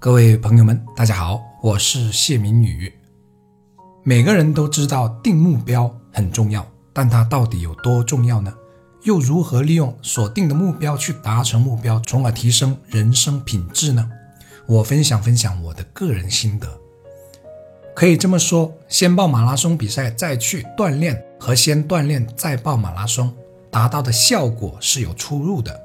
各位朋友们，大家好，我是谢明宇。每个人都知道定目标很重要，但它到底有多重要呢？又如何利用所定的目标去达成目标，从而提升人生品质呢？我分享分享我的个人心得。可以这么说，先报马拉松比赛再去锻炼，和先锻炼再报马拉松，达到的效果是有出入的。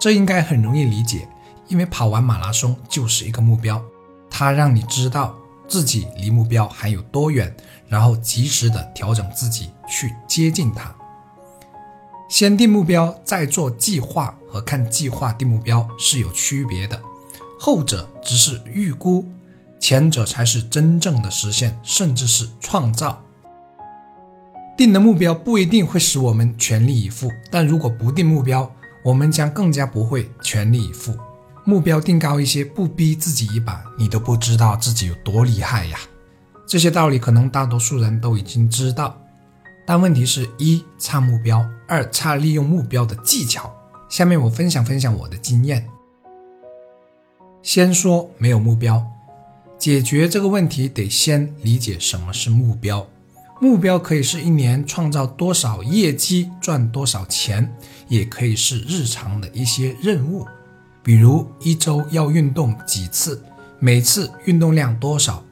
这应该很容易理解。因为跑完马拉松就是一个目标，它让你知道自己离目标还有多远，然后及时的调整自己去接近它。先定目标再做计划和看计划定目标是有区别的，后者只是预估，前者才是真正的实现，甚至是创造。定的目标不一定会使我们全力以赴，但如果不定目标，我们将更加不会全力以赴。目标定高一些，不逼自己一把，你都不知道自己有多厉害呀！这些道理可能大多数人都已经知道，但问题是：一差目标，二差利用目标的技巧。下面我分享分享我的经验。先说没有目标，解决这个问题得先理解什么是目标。目标可以是一年创造多少业绩，赚多少钱，也可以是日常的一些任务。比如一周要运动几次，每次运动量多少？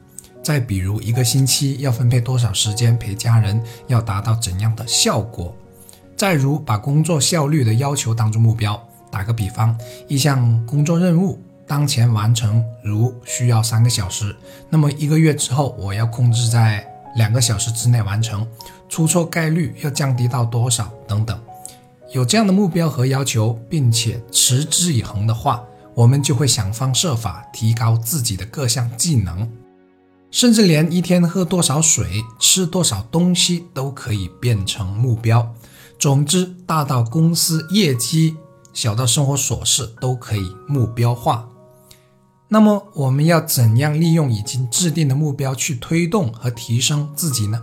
再比如一个星期要分配多少时间陪家人，要达到怎样的效果？再如把工作效率的要求当做目标，打个比方，一项工作任务当前完成如需要三个小时，那么一个月之后我要控制在两个小时之内完成，出错概率要降低到多少？等等。有这样的目标和要求，并且持之以恒的话，我们就会想方设法提高自己的各项技能，甚至连一天喝多少水、吃多少东西都可以变成目标。总之，大到公司业绩，小到生活琐事，都可以目标化。那么，我们要怎样利用已经制定的目标去推动和提升自己呢？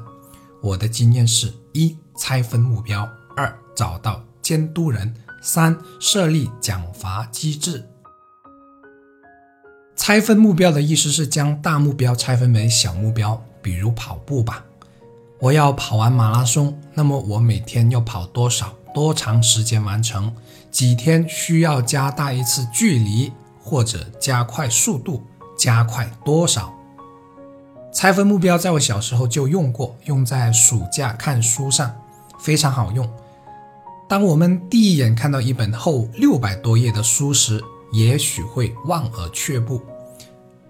我的经验是：一、拆分目标；二、找到。监督人三设立奖罚机制。拆分目标的意思是将大目标拆分为小目标，比如跑步吧，我要跑完马拉松，那么我每天要跑多少、多长时间完成？几天需要加大一次距离，或者加快速度，加快多少？拆分目标在我小时候就用过，用在暑假看书上，非常好用。当我们第一眼看到一本厚六百多页的书时，也许会望而却步。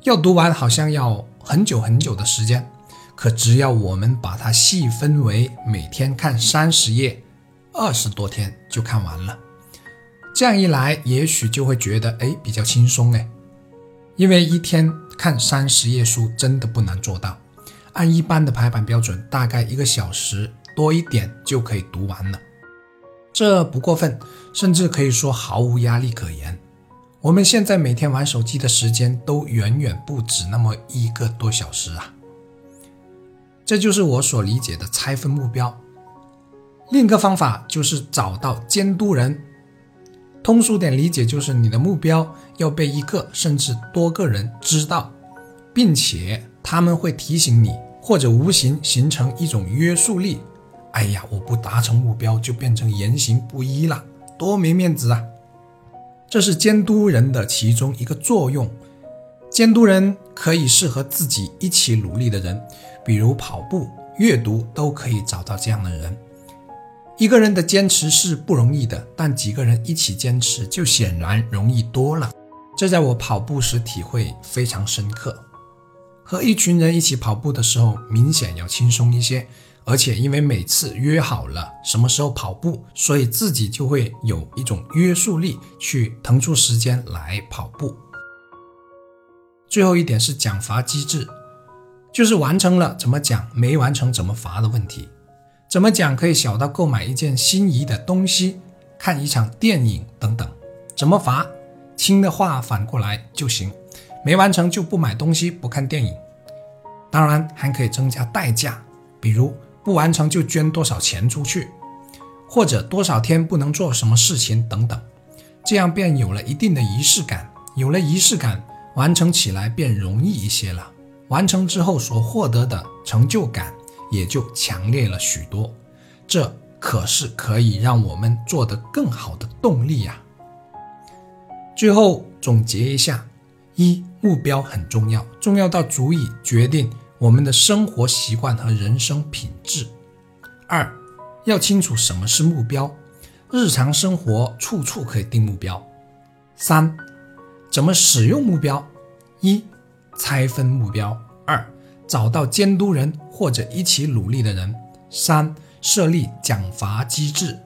要读完好像要很久很久的时间，可只要我们把它细分为每天看三十页，二十多天就看完了。这样一来，也许就会觉得哎比较轻松哎，因为一天看三十页书真的不难做到。按一般的排版标准，大概一个小时多一点就可以读完了。这不过分，甚至可以说毫无压力可言。我们现在每天玩手机的时间都远远不止那么一个多小时啊！这就是我所理解的拆分目标。另一个方法就是找到监督人，通俗点理解就是你的目标要被一个甚至多个人知道，并且他们会提醒你，或者无形形成一种约束力。哎呀，我不达成目标就变成言行不一了，多没面子啊！这是监督人的其中一个作用。监督人可以是和自己一起努力的人，比如跑步、阅读，都可以找到这样的人。一个人的坚持是不容易的，但几个人一起坚持就显然容易多了。这在我跑步时体会非常深刻。和一群人一起跑步的时候，明显要轻松一些。而且因为每次约好了什么时候跑步，所以自己就会有一种约束力，去腾出时间来跑步。最后一点是奖罚机制，就是完成了怎么奖，没完成怎么罚的问题。怎么奖可以小到购买一件心仪的东西、看一场电影等等。怎么罚，轻的话反过来就行，没完成就不买东西、不看电影。当然还可以增加代价，比如。不完成就捐多少钱出去，或者多少天不能做什么事情等等，这样便有了一定的仪式感。有了仪式感，完成起来便容易一些了。完成之后所获得的成就感也就强烈了许多，这可是可以让我们做得更好的动力呀。最后总结一下：一、目标很重要，重要到足以决定我们的生活习惯和人生品质；二、要清楚什么是目标，日常生活处处可以定目标；三、怎么使用目标？一。拆分目标，二找到监督人或者一起努力的人，三设立奖罚机制。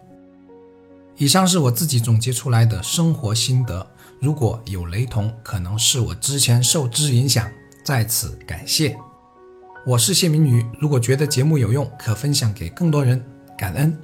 以上是我自己总结出来的生活心得，如果有雷同，可能是我之前受之影响，在此感谢。我是谢明宇，如果觉得节目有用，可分享给更多人，感恩。